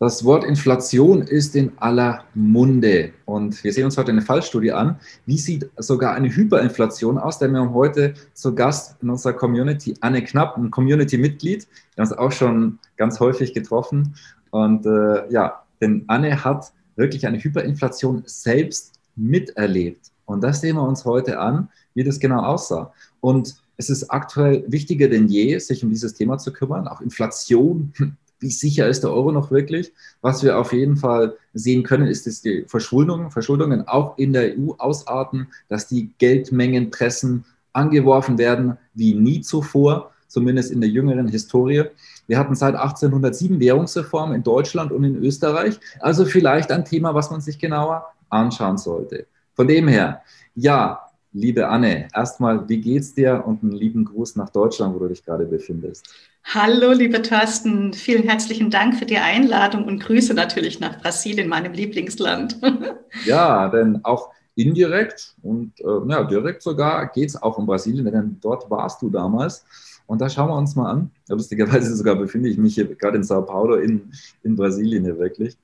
Das Wort Inflation ist in aller Munde und wir sehen uns heute eine Fallstudie an. Wie sieht sogar eine Hyperinflation aus? Denn wir haben heute zu Gast in unserer Community Anne Knapp, ein Community-Mitglied. Wir haben uns auch schon ganz häufig getroffen. Und äh, ja, denn Anne hat wirklich eine Hyperinflation selbst miterlebt. Und das sehen wir uns heute an, wie das genau aussah. Und es ist aktuell wichtiger denn je, sich um dieses Thema zu kümmern. Auch Inflation wie sicher ist der Euro noch wirklich? Was wir auf jeden Fall sehen können, ist, dass die Verschuldungen, Verschuldungen auch in der EU ausarten, dass die Geldmengenpressen angeworfen werden wie nie zuvor, zumindest in der jüngeren Historie. Wir hatten seit 1807 Währungsreform in Deutschland und in Österreich. Also vielleicht ein Thema, was man sich genauer anschauen sollte. Von dem her, ja, liebe Anne, erstmal, wie geht's dir und einen lieben Gruß nach Deutschland, wo du dich gerade befindest. Hallo, liebe Thorsten. Vielen herzlichen Dank für die Einladung und Grüße natürlich nach Brasilien, meinem Lieblingsland. ja, denn auch indirekt und äh, ja, direkt sogar geht es auch um Brasilien, denn dort warst du damals. Und da schauen wir uns mal an. Lustigerweise sogar befinde ich mich hier gerade in Sao Paulo in, in Brasilien hier wirklich.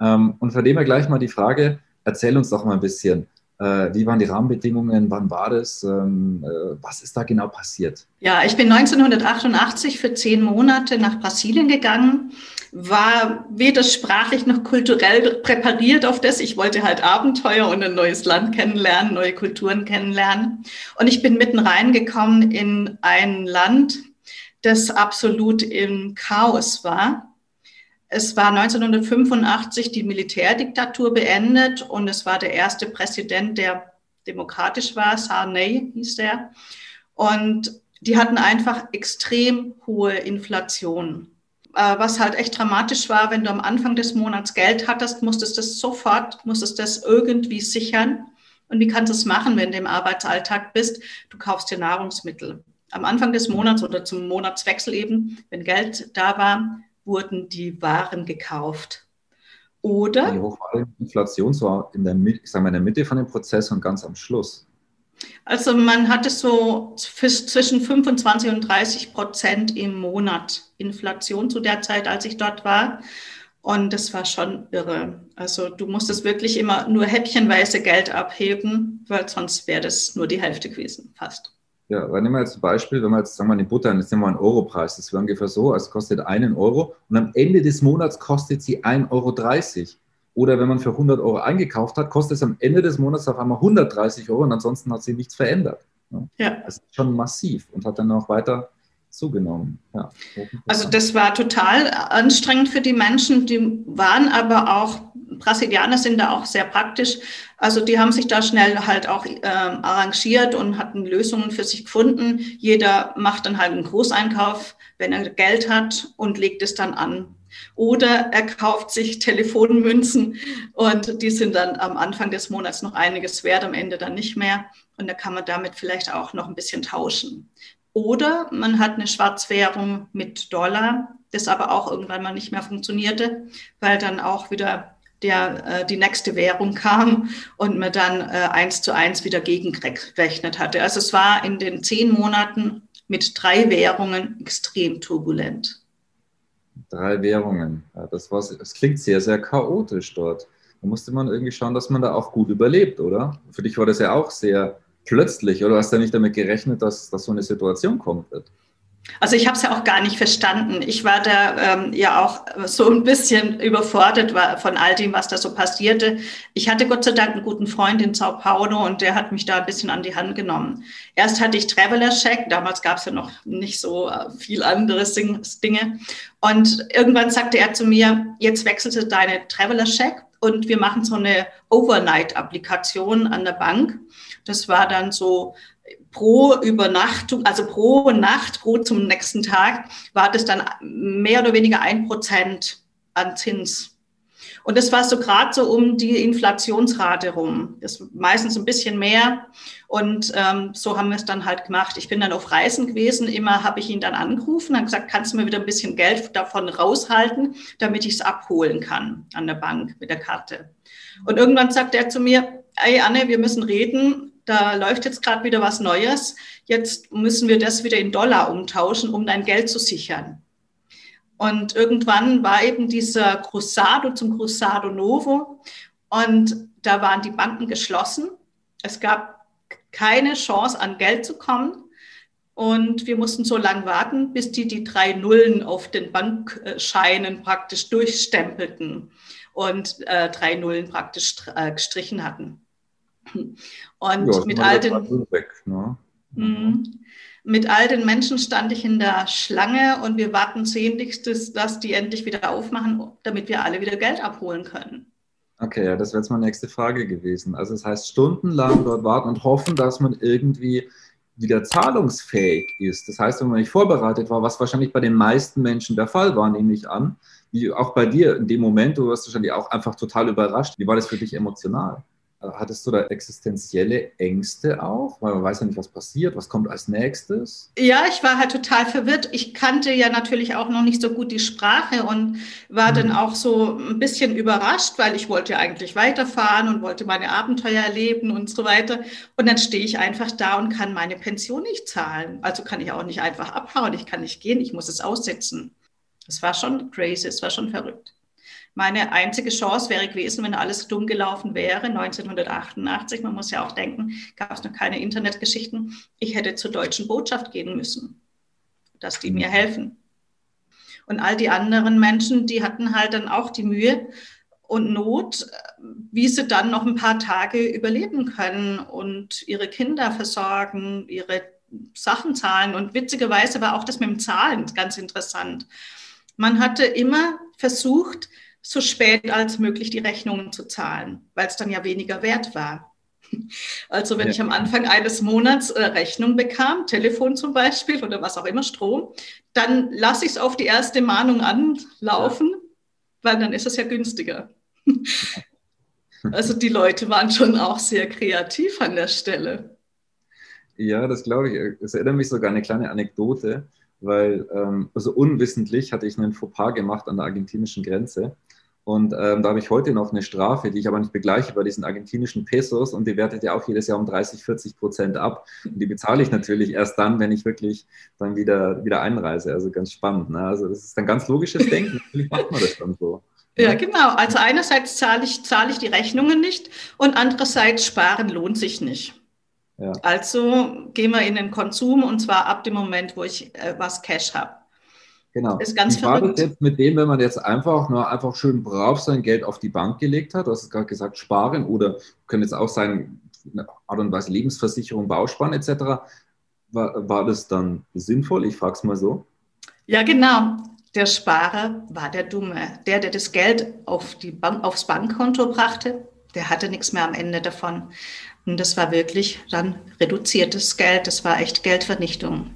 Ähm, und von dem her gleich mal die Frage, erzähl uns doch mal ein bisschen, wie waren die Rahmenbedingungen? Wann war das? Ähm, äh, was ist da genau passiert? Ja, ich bin 1988 für zehn Monate nach Brasilien gegangen, war weder sprachlich noch kulturell präpariert auf das. Ich wollte halt Abenteuer und ein neues Land kennenlernen, neue Kulturen kennenlernen. Und ich bin mitten reingekommen in ein Land, das absolut im Chaos war. Es war 1985 die Militärdiktatur beendet und es war der erste Präsident, der demokratisch war, Sarney hieß der. Und die hatten einfach extrem hohe Inflation. Äh, was halt echt dramatisch war, wenn du am Anfang des Monats Geld hattest, musstest du das sofort, musstest das irgendwie sichern. Und wie kannst du es machen, wenn du im Arbeitsalltag bist? Du kaufst dir Nahrungsmittel. Am Anfang des Monats oder zum Monatswechsel eben, wenn Geld da war, wurden die Waren gekauft. Oder? Die hoch Inflation war in der, ich sag mal, in der Mitte von dem Prozess und ganz am Schluss. Also man hatte so zwischen 25 und 30 Prozent im Monat Inflation zu der Zeit, als ich dort war. Und das war schon irre. Also du musstest wirklich immer nur häppchenweise Geld abheben, weil sonst wäre das nur die Hälfte gewesen, fast. Ja, weil nehmen wir jetzt ein Beispiel, wenn wir jetzt sagen wir die Butter, jetzt nehmen wir einen Europreis, das wäre ungefähr so, also kostet einen Euro und am Ende des Monats kostet sie 1,30 Euro. Oder wenn man für 100 Euro eingekauft hat, kostet es am Ende des Monats auf einmal 130 Euro und ansonsten hat sie nichts verändert. Ja. Das ist schon massiv und hat dann auch weiter zugenommen. Ja. Also das war total anstrengend für die Menschen, die waren aber auch, Brasilianer sind da auch sehr praktisch, also die haben sich da schnell halt auch äh, arrangiert und hatten Lösungen für sich gefunden. Jeder macht dann halt einen Großeinkauf, wenn er Geld hat und legt es dann an. Oder er kauft sich Telefonmünzen und die sind dann am Anfang des Monats noch einiges wert, am Ende dann nicht mehr. Und da kann man damit vielleicht auch noch ein bisschen tauschen. Oder man hat eine Schwarzwährung mit Dollar, das aber auch irgendwann mal nicht mehr funktionierte, weil dann auch wieder der, äh, die nächste Währung kam und man dann äh, eins zu eins wieder gegengerechnet hatte. Also es war in den zehn Monaten mit drei Währungen extrem turbulent. Drei Währungen. Ja, das, war, das klingt sehr, sehr chaotisch dort. Da musste man irgendwie schauen, dass man da auch gut überlebt, oder? Für dich war das ja auch sehr plötzlich, oder hast du nicht damit gerechnet, dass, dass so eine Situation kommt wird? Also ich habe es ja auch gar nicht verstanden. Ich war da ähm, ja auch so ein bisschen überfordert von all dem, was da so passierte. Ich hatte Gott sei Dank einen guten Freund in Sao Paulo und der hat mich da ein bisschen an die Hand genommen. Erst hatte ich Traveler Check, damals gab es ja noch nicht so äh, viel anderes Dinge. Und irgendwann sagte er zu mir, jetzt wechselst du deine Traveler Check und wir machen so eine Overnight-Applikation an der Bank. Das war dann so pro Übernachtung, also pro Nacht, pro zum nächsten Tag, war das dann mehr oder weniger ein Prozent an Zins. Und das war so gerade so um die Inflationsrate rum. Das ist meistens ein bisschen mehr. Und ähm, so haben wir es dann halt gemacht. Ich bin dann auf Reisen gewesen. Immer habe ich ihn dann angerufen und gesagt, kannst du mir wieder ein bisschen Geld davon raushalten, damit ich es abholen kann an der Bank mit der Karte. Und irgendwann sagt er zu mir, ey Anne, wir müssen reden. Da läuft jetzt gerade wieder was Neues. Jetzt müssen wir das wieder in Dollar umtauschen, um dein Geld zu sichern. Und irgendwann war eben dieser Cruzado zum Cruzado Novo und da waren die Banken geschlossen. Es gab keine Chance, an Geld zu kommen. Und wir mussten so lange warten, bis die die drei Nullen auf den Bankscheinen praktisch durchstempelten und äh, drei Nullen praktisch äh, gestrichen hatten. Und ja, mit all den... Weg, ne? Mhm. Mit all den Menschen stand ich in der Schlange und wir warten sehnlichst, dass die endlich wieder aufmachen, damit wir alle wieder Geld abholen können. Okay, ja, das wäre jetzt meine nächste Frage gewesen. Also das heißt, stundenlang dort warten und hoffen, dass man irgendwie wieder zahlungsfähig ist. Das heißt, wenn man nicht vorbereitet war, was wahrscheinlich bei den meisten Menschen der Fall war, nehme ich an, wie auch bei dir in dem Moment, du warst wahrscheinlich auch einfach total überrascht. Wie war das für dich emotional? Hattest du da existenzielle Ängste auch? Weil man weiß ja nicht, was passiert, was kommt als nächstes? Ja, ich war halt total verwirrt. Ich kannte ja natürlich auch noch nicht so gut die Sprache und war mhm. dann auch so ein bisschen überrascht, weil ich wollte eigentlich weiterfahren und wollte meine Abenteuer erleben und so weiter. Und dann stehe ich einfach da und kann meine Pension nicht zahlen. Also kann ich auch nicht einfach abhauen, ich kann nicht gehen, ich muss es aussetzen. Das war schon crazy, es war schon verrückt. Meine einzige Chance wäre gewesen, wenn alles dumm gelaufen wäre, 1988, man muss ja auch denken, gab es noch keine Internetgeschichten, ich hätte zur deutschen Botschaft gehen müssen, dass die mir helfen. Und all die anderen Menschen, die hatten halt dann auch die Mühe und Not, wie sie dann noch ein paar Tage überleben können und ihre Kinder versorgen, ihre Sachen zahlen. Und witzigerweise war auch das mit dem Zahlen ganz interessant. Man hatte immer versucht, so spät als möglich die Rechnungen zu zahlen, weil es dann ja weniger wert war. Also wenn ja. ich am Anfang eines Monats äh, Rechnung bekam, Telefon zum Beispiel oder was auch immer, Strom, dann lasse ich es auf die erste Mahnung anlaufen, ja. weil dann ist es ja günstiger. Also die Leute waren schon auch sehr kreativ an der Stelle. Ja, das glaube ich. Es erinnert mich sogar an eine kleine Anekdote, weil ähm, also unwissentlich hatte ich einen Fauxpas gemacht an der argentinischen Grenze. Und ähm, da habe ich heute noch eine Strafe, die ich aber nicht begleiche bei diesen argentinischen Pesos und die wertet ja auch jedes Jahr um 30, 40 Prozent ab. Und die bezahle ich natürlich erst dann, wenn ich wirklich dann wieder, wieder einreise. Also ganz spannend. Ne? Also das ist ein ganz logisches Denken. Natürlich macht man das dann so. Ja, genau. Also einerseits zahle ich, zahle ich die Rechnungen nicht und andererseits sparen lohnt sich nicht. Ja. Also gehen wir in den Konsum und zwar ab dem Moment, wo ich äh, was Cash habe. Genau. Ist ganz Wie verrückt. jetzt mit dem, wenn man jetzt einfach nur einfach schön brav sein Geld auf die Bank gelegt hat? Du hast es gerade gesagt, sparen oder können jetzt auch sein, eine Art und Weise Lebensversicherung, Bausparen etc. War, war das dann sinnvoll? Ich frage es mal so. Ja, genau. Der Sparer war der Dumme. Der, der das Geld auf die Bank, aufs Bankkonto brachte, der hatte nichts mehr am Ende davon. Und das war wirklich dann reduziertes Geld. Das war echt Geldvernichtung.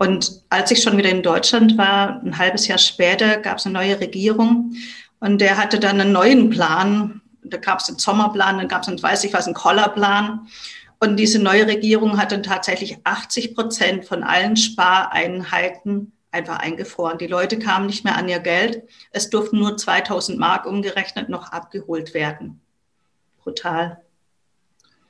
Und als ich schon wieder in Deutschland war, ein halbes Jahr später, gab es eine neue Regierung und der hatte dann einen neuen Plan. Da gab es einen Sommerplan, dann gab es einen, weiß ich was, einen Kollerplan. Und diese neue Regierung hat dann tatsächlich 80 Prozent von allen Spareinheiten einfach eingefroren. Die Leute kamen nicht mehr an ihr Geld. Es durften nur 2000 Mark umgerechnet noch abgeholt werden. Brutal.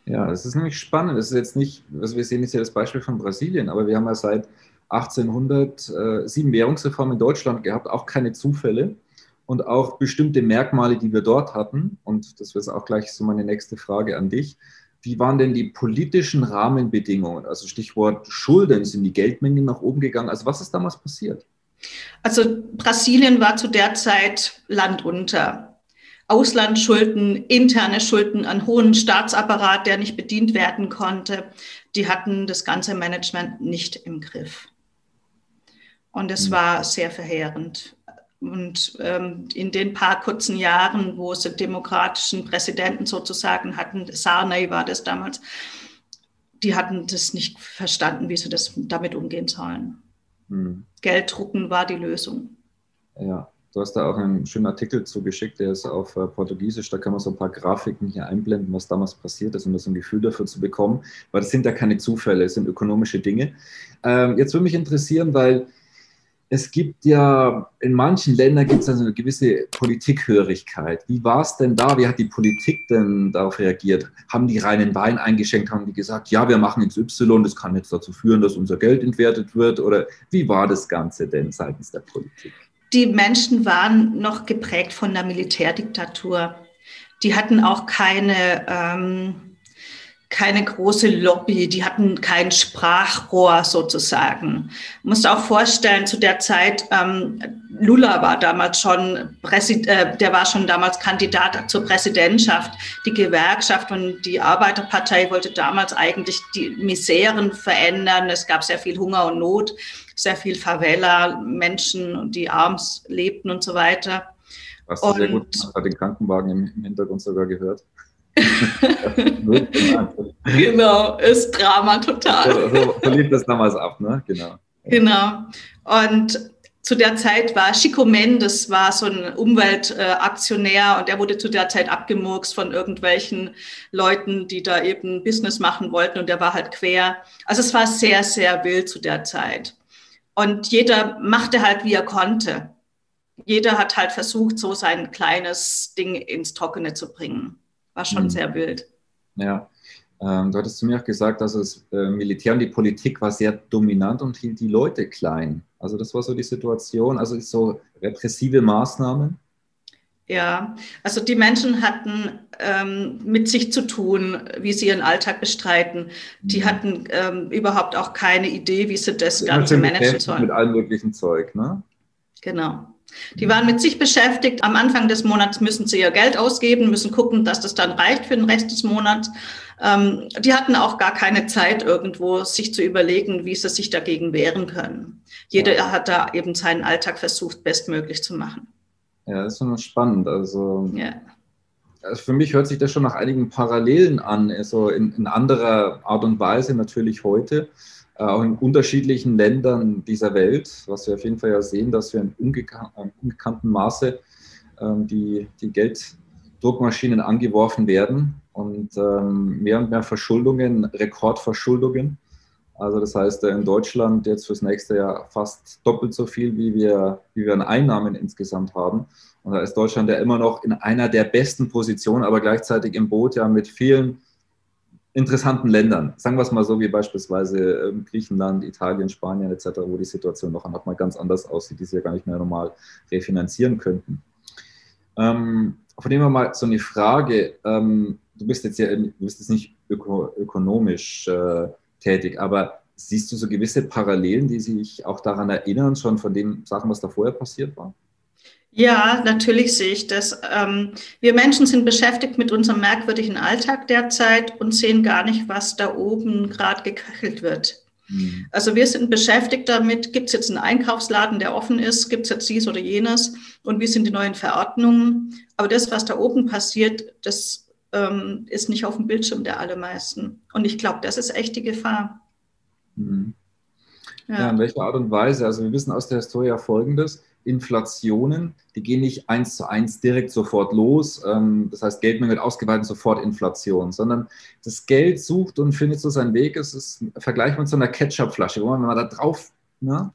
Ja, das ist nämlich spannend. Das ist jetzt nicht, was wir sehen, ist ja das Beispiel von Brasilien, aber wir haben ja seit 1800 äh, sieben Währungsreformen in Deutschland gehabt, auch keine Zufälle und auch bestimmte Merkmale, die wir dort hatten. Und das wäre auch gleich so meine nächste Frage an dich. Wie waren denn die politischen Rahmenbedingungen? Also Stichwort Schulden, sind die Geldmengen nach oben gegangen? Also was ist damals passiert? Also Brasilien war zu der Zeit Land unter. Auslandsschulden, interne Schulden, einen hohen Staatsapparat, der nicht bedient werden konnte. Die hatten das ganze Management nicht im Griff. Und es mhm. war sehr verheerend. Und ähm, in den paar kurzen Jahren, wo sie demokratischen Präsidenten sozusagen hatten, Sarney war das damals, die hatten das nicht verstanden, wie sie das damit umgehen sollen. Mhm. Geld drucken war die Lösung. Ja, Du hast da auch einen schönen Artikel zugeschickt, der ist auf äh, Portugiesisch. Da kann man so ein paar Grafiken hier einblenden, was damals passiert ist, um das ein Gefühl dafür zu bekommen. Weil das sind ja keine Zufälle, es sind ökonomische Dinge. Ähm, jetzt würde mich interessieren, weil es gibt ja in manchen Ländern gibt es also eine gewisse Politikhörigkeit. Wie war es denn da? Wie hat die Politik denn darauf reagiert? Haben die reinen Wein eingeschenkt? Haben die gesagt, ja, wir machen XY, das kann jetzt dazu führen, dass unser Geld entwertet wird? Oder wie war das Ganze denn seitens der Politik? Die Menschen waren noch geprägt von der Militärdiktatur. Die hatten auch keine ähm, keine große Lobby, die hatten kein Sprachrohr sozusagen. Man muss auch vorstellen, zu der Zeit, ähm, Lula war damals schon, Präsid äh, der war schon damals Kandidat zur Präsidentschaft. Die Gewerkschaft und die Arbeiterpartei wollte damals eigentlich die Miseren verändern. Es gab sehr viel Hunger und Not, sehr viel Favela, Menschen, die arms lebten und so weiter. Hast du und, sehr gut bei den Krankenwagen im Hintergrund sogar gehört. genau, ist Drama total. So, so, so lief das damals ab, ne? Genau. Genau. Und zu der Zeit war Chico Mendes, war so ein Umweltaktionär und der wurde zu der Zeit abgemurkst von irgendwelchen Leuten, die da eben Business machen wollten und der war halt quer. Also es war sehr, sehr wild zu der Zeit. Und jeder machte halt, wie er konnte. Jeder hat halt versucht, so sein kleines Ding ins Trockene zu bringen. War schon mhm. sehr wild. Ja. Ähm, du hattest zu mir auch gesagt, dass das äh, Militär und die Politik war sehr dominant und hielt die Leute klein. Also das war so die Situation, also so repressive Maßnahmen. Ja, also die Menschen hatten ähm, mit sich zu tun, wie sie ihren Alltag bestreiten. Die mhm. hatten ähm, überhaupt auch keine Idee, wie sie das Ganze managen sollen. Mit allem möglichen Zeug, ne? Genau. Die waren mit sich beschäftigt. Am Anfang des Monats müssen sie ihr Geld ausgeben, müssen gucken, dass das dann reicht für den Rest des Monats. Ähm, die hatten auch gar keine Zeit irgendwo, sich zu überlegen, wie sie sich dagegen wehren können. Jeder ja. hat da eben seinen Alltag versucht, bestmöglich zu machen. Ja, das ist schon spannend. Also, ja. also für mich hört sich das schon nach einigen Parallelen an, also in, in anderer Art und Weise natürlich heute. Äh, auch in unterschiedlichen Ländern dieser Welt, was wir auf jeden Fall ja sehen, dass wir in ungekannten Maße ähm, die, die Gelddruckmaschinen angeworfen werden und ähm, mehr und mehr Verschuldungen, Rekordverschuldungen. Also das heißt, äh, in Deutschland jetzt fürs nächste Jahr fast doppelt so viel, wie wir, wie wir an Einnahmen insgesamt haben. Und da ist Deutschland ja immer noch in einer der besten Positionen, aber gleichzeitig im Boot ja mit vielen interessanten Ländern. Sagen wir es mal so, wie beispielsweise ähm, Griechenland, Italien, Spanien etc., wo die Situation noch einmal ganz anders aussieht, die sie ja gar nicht mehr normal refinanzieren könnten. Ähm, von dem her mal so eine Frage. Ähm, du bist jetzt ja du bist jetzt nicht öko ökonomisch äh, tätig, aber siehst du so gewisse Parallelen, die sich auch daran erinnern, schon von den Sachen, was da vorher passiert war? Ja, natürlich sehe ich das. Ähm, wir Menschen sind beschäftigt mit unserem merkwürdigen Alltag derzeit und sehen gar nicht, was da oben gerade geköchelt wird. Mhm. Also wir sind beschäftigt damit, gibt es jetzt einen Einkaufsladen, der offen ist, gibt es jetzt dies oder jenes und wie sind die neuen Verordnungen. Aber das, was da oben passiert, das ähm, ist nicht auf dem Bildschirm der allermeisten. Und ich glaube, das ist echt die Gefahr. Mhm. Ja. ja, in welcher Art und Weise? Also wir wissen aus der Historie Folgendes Inflationen, die gehen nicht eins zu eins direkt sofort los. Ähm, das heißt, Geldmenge wird ausgeweitet sofort Inflation, sondern das Geld sucht und findet so seinen Weg. Es ist vergleichbar mit so einer Ketchupflasche, wo man, wenn man da drauf, ne,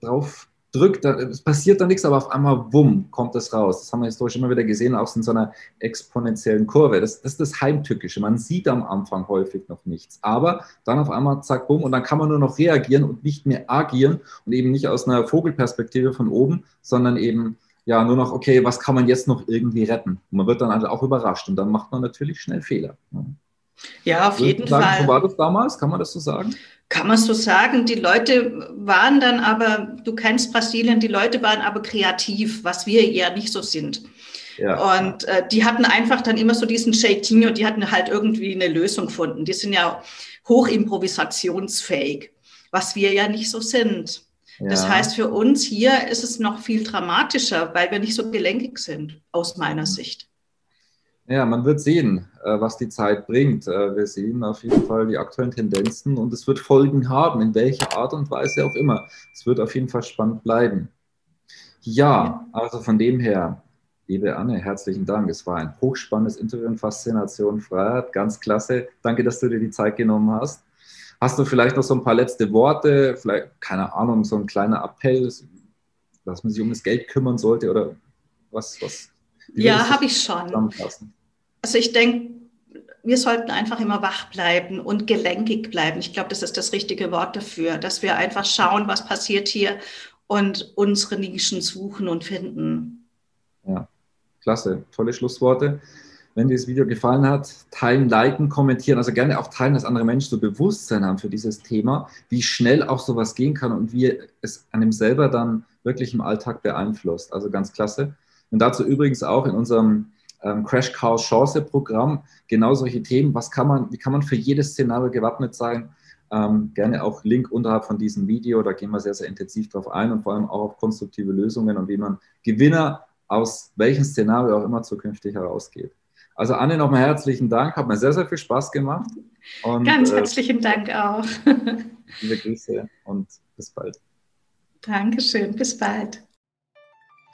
drauf drückt, es passiert da nichts, aber auf einmal, wumm, kommt das raus. Das haben wir historisch immer wieder gesehen, auch in so einer exponentiellen Kurve. Das, das ist das Heimtückische. Man sieht am Anfang häufig noch nichts. Aber dann auf einmal, zack, bumm, und dann kann man nur noch reagieren und nicht mehr agieren und eben nicht aus einer Vogelperspektive von oben, sondern eben ja nur noch, okay, was kann man jetzt noch irgendwie retten? Und man wird dann also auch überrascht und dann macht man natürlich schnell Fehler. Ja, auf jeden Fall. So war das damals, kann man das so sagen? Kann man so sagen. Die Leute waren dann aber, du kennst Brasilien, die Leute waren aber kreativ, was wir ja nicht so sind. Ja. Und äh, die hatten einfach dann immer so diesen Jeitinho, die hatten halt irgendwie eine Lösung gefunden. Die sind ja hochimprovisationsfähig, was wir ja nicht so sind. Ja. Das heißt, für uns hier ist es noch viel dramatischer, weil wir nicht so gelenkig sind, aus meiner Sicht. Ja, man wird sehen, äh, was die Zeit bringt. Äh, wir sehen auf jeden Fall die aktuellen Tendenzen und es wird Folgen haben, in welcher Art und Weise auch immer. Es wird auf jeden Fall spannend bleiben. Ja, also von dem her, liebe Anne, herzlichen Dank. Es war ein hochspannendes Interview in Faszination Freiheit. Ganz klasse. Danke, dass du dir die Zeit genommen hast. Hast du vielleicht noch so ein paar letzte Worte, vielleicht, keine Ahnung, so ein kleiner Appell, dass man sich um das Geld kümmern sollte oder was? was ja, habe ich schon. Also ich denke, wir sollten einfach immer wach bleiben und gelenkig bleiben. Ich glaube, das ist das richtige Wort dafür, dass wir einfach schauen, was passiert hier und unsere Nischen suchen und finden. Ja, klasse, tolle Schlussworte. Wenn dir das Video gefallen hat, teilen, liken, kommentieren, also gerne auch teilen, dass andere Menschen so Bewusstsein haben für dieses Thema, wie schnell auch sowas gehen kann und wie es einem selber dann wirklich im Alltag beeinflusst. Also ganz klasse. Und dazu übrigens auch in unserem ähm, Crash Course Chance Programm genau solche Themen. Was kann man, wie kann man für jedes Szenario gewappnet sein? Ähm, gerne auch Link unterhalb von diesem Video. Da gehen wir sehr, sehr intensiv drauf ein und vor allem auch auf konstruktive Lösungen und wie man Gewinner aus welchem Szenario auch immer zukünftig herausgeht. Also Anne, nochmal herzlichen Dank. Hat mir sehr, sehr viel Spaß gemacht. Und, Ganz äh, herzlichen äh, Dank auch. liebe Grüße und bis bald. Dankeschön, bis bald.